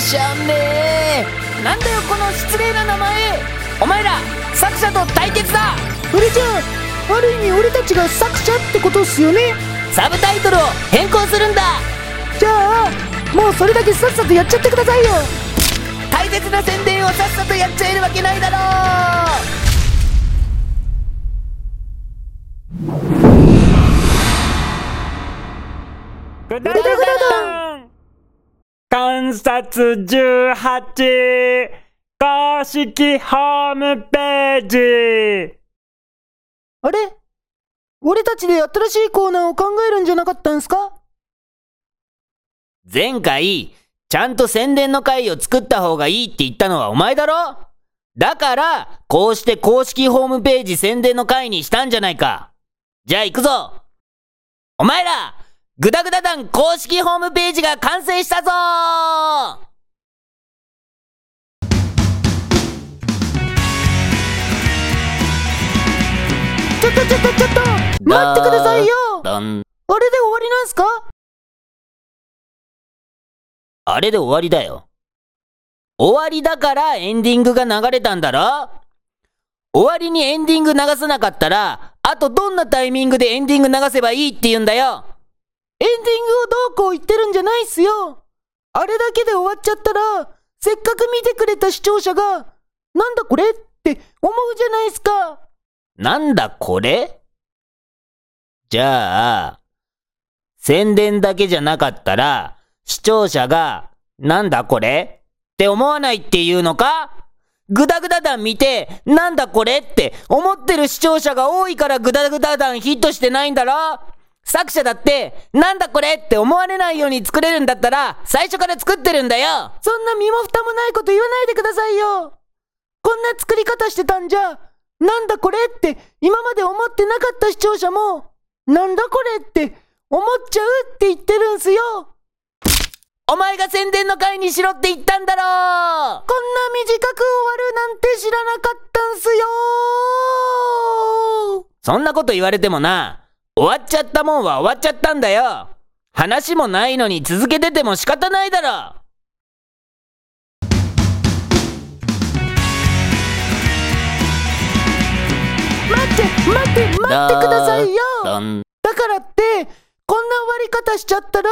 しゃんね。えなんだよこの失礼な名前。お前ら作者と対決だ。それじゃあある意味俺たちが作者ってことっすよね。サブタイトルを変更するんだ。じゃあもうそれだけさっさとやっちゃってくださいよ。大切な宣伝をさっさとやっちゃえるわけないだろぐだぐだだん観察18公式ホームページ。あれ？俺たちで新しいコーナーを考えるんじゃなかったんすか？前回、ちゃんと宣伝の回を作った方がいいって言ったのはお前だろ？だから、こうして公式ホームページ宣伝の回にしたんじゃないか。じゃあ行くぞ。お前ら、グダグダ団公式ホームページが完成したぞ！ちょっとちょっとちょっと待ってくださいよ。あれで終わりなんすか？あれで終わりだよ。終わりだからエンディングが流れたんだろ？終わりにエンディング流さなかったら、あとどんなタイミングでエンディング流せばいいって言うんだよエンディングをどうこう言ってるんじゃないっすよ。あれだけで終わっちゃったらせっかく見てくれた視聴者がなんだこれって思うじゃないっすか。なんだこれ？じゃあ、宣伝だけじゃなかったら、視聴者が、なんだこれ？って思わないっていうのか？グダグダ団見て、なんだこれ？って思ってる視聴者が多いからグダグダ団ヒットしてないんだろ？作者だって、なんだこれって思われないように作れるんだったら、最初から作ってるんだよ。そんな身も蓋もないこと言わないでくださいよ。こんな作り方してたんじゃなんだこれって今まで思ってなかった視聴者もなんだこれって思っちゃうって言ってるんすよ。お前が宣伝の会にしろって言ったんだろこんな短く終わるなんて知らなかったんすよ。そんなこと言われてもな、終わっちゃったもんは終わっちゃったんだよ。話もないのに続けてても仕方ないだろ。待って待って待ってくださいよだからってこんな終わり方しちゃったら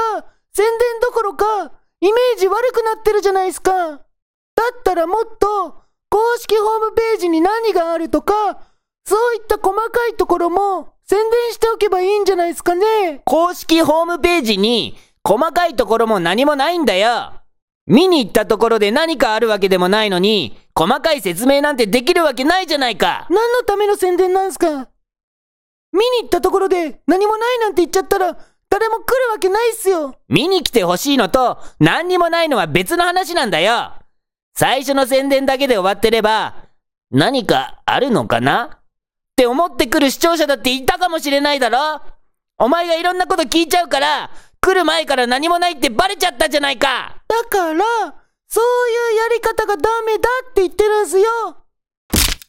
宣伝どころかイメージ悪くなってるじゃないですかだったらもっと公式ホームページに何があるとかそういった細かいところも宣伝しておけばいいんじゃないですかね公式ホームページに細かいところも何もないんだよ。見に行ったところで何かあるわけでもないのに、細かい説明なんてできるわけないじゃないか。何のための宣伝なんすか見に行ったところで何もないなんて言っちゃったら誰も来るわけないっすよ見に来てほしいのと何にもないのは別の話なんだよ。最初の宣伝だけで終わってれば、何かあるのかなって思ってくる視聴者だっていたかもしれないだろ？お前がいろんなこと聞いちゃうから、来る前から何もないってバレちゃったじゃないか。だからそういうやり方がダメだって言ってるんすよ。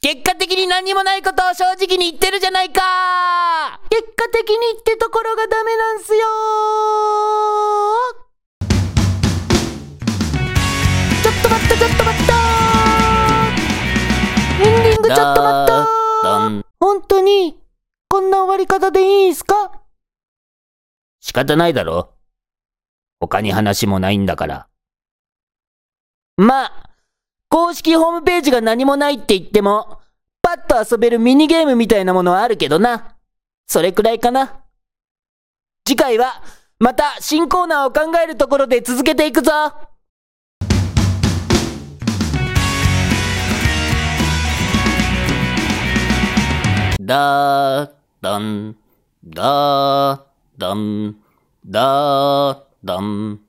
結果的に何もないことを正直に言ってるじゃないか。結果的にってところがダメなんすよ。ちょっと待ったちょっと待った。エンディングちょっと待った。当にこんな終わり方でいいんすか？仕方ないだろ他に話もないんだから。まあ、公式ホームページが何もないって言っても、パッと遊べるミニゲームみたいなものはあるけどな。それくらいかな。次回は、また新コーナーを考えるところで続けていくぞだー、だん、だー、だん、だー、だん、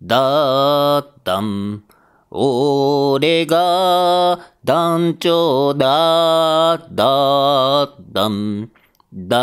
だー、だん。俺が団長だ、だ、だん、だ